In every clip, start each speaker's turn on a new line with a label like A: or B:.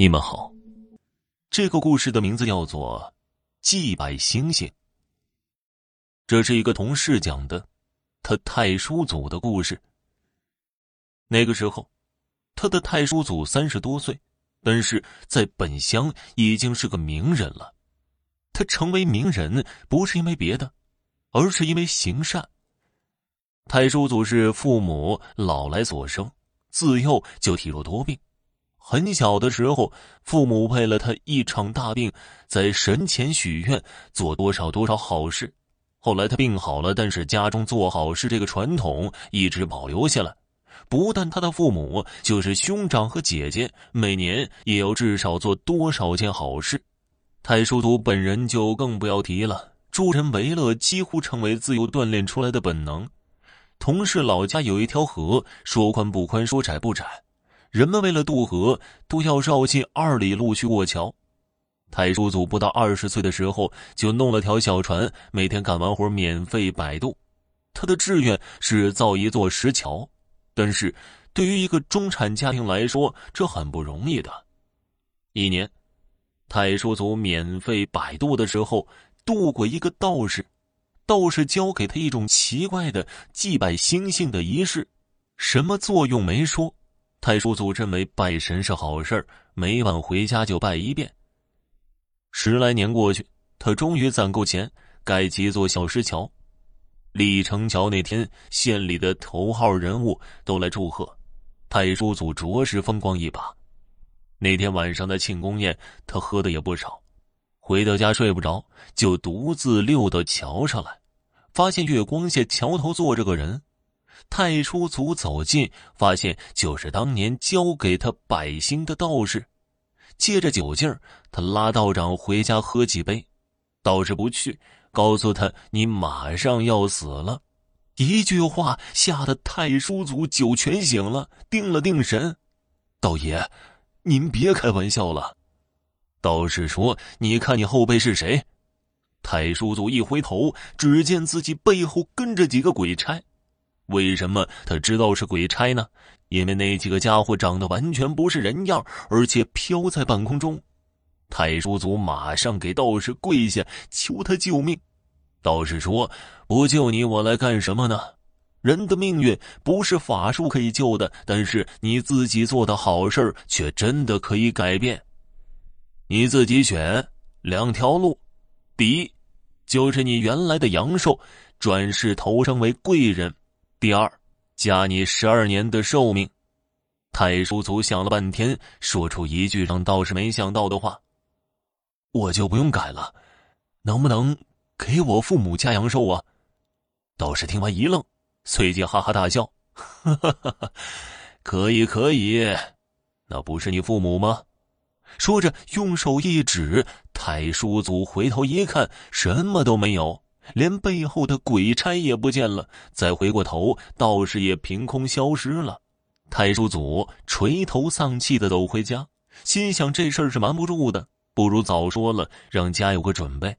A: 你们好，这个故事的名字叫做《祭拜星星》。这是一个同事讲的，他太叔祖的故事。那个时候，他的太叔祖三十多岁，但是在本乡已经是个名人了。他成为名人不是因为别的，而是因为行善。太叔祖是父母老来所生，自幼就体弱多病。很小的时候，父母为了他一场大病，在神前许愿做多少多少好事。后来他病好了，但是家中做好事这个传统一直保留下来。不但他的父母，就是兄长和姐姐，每年也要至少做多少件好事。太叔祖本人就更不要提了，助人为乐几乎成为自由锻炼出来的本能。同事老家有一条河，说宽不宽，说窄不窄。人们为了渡河，都要绕近二里路去过桥。太叔祖不到二十岁的时候，就弄了条小船，每天干完活免费摆渡。他的志愿是造一座石桥，但是对于一个中产家庭来说，这很不容易的。一年，太叔祖免费摆渡的时候，渡过一个道士，道士教给他一种奇怪的祭拜星星的仪式，什么作用没说。太叔祖认为拜神是好事每晚回家就拜一遍。十来年过去，他终于攒够钱盖起一座小石桥。立成桥那天，县里的头号人物都来祝贺，太叔祖着实风光一把。那天晚上的庆功宴，他喝的也不少。回到家睡不着，就独自溜到桥上来，发现月光下桥头坐着个人。太叔祖走近，发现就是当年教给他百姓的道士。借着酒劲儿，他拉道长回家喝几杯。道士不去，告诉他：“你马上要死了。”一句话吓得太叔祖酒全醒了，定了定神：“道爷，您别开玩笑了。”道士说：“你看你后背是谁？”太叔祖一回头，只见自己背后跟着几个鬼差。为什么他知道是鬼差呢？因为那几个家伙长得完全不是人样，而且飘在半空中。太叔祖马上给道士跪下，求他救命。道士说：“不救你，我来干什么呢？人的命运不是法术可以救的，但是你自己做的好事却真的可以改变。你自己选两条路：第一，就是你原来的阳寿，转世投生为贵人。”第二，加你十二年的寿命。太叔祖想了半天，说出一句让道士没想到的话：“我就不用改了，能不能给我父母加阳寿啊？”道士听完一愣，随即哈哈大笑：“哈哈哈哈可以，可以，那不是你父母吗？”说着，用手一指，太叔祖回头一看，什么都没有。连背后的鬼差也不见了，再回过头，道士也凭空消失了。太叔祖垂头丧气的走回家，心想这事儿是瞒不住的，不如早说了，让家有个准备。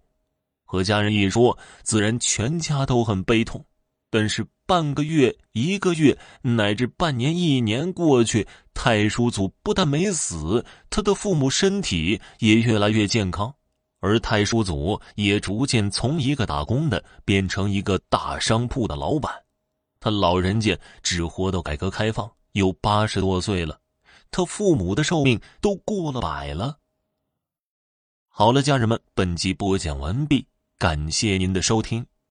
A: 和家人一说，自然全家都很悲痛。但是半个月、一个月，乃至半年、一年过去，太叔祖不但没死，他的父母身体也越来越健康。而太叔祖也逐渐从一个打工的变成一个大商铺的老板，他老人家只活到改革开放，有八十多岁了，他父母的寿命都过了百了。好了，家人们，本集播讲完毕，感谢您的收听。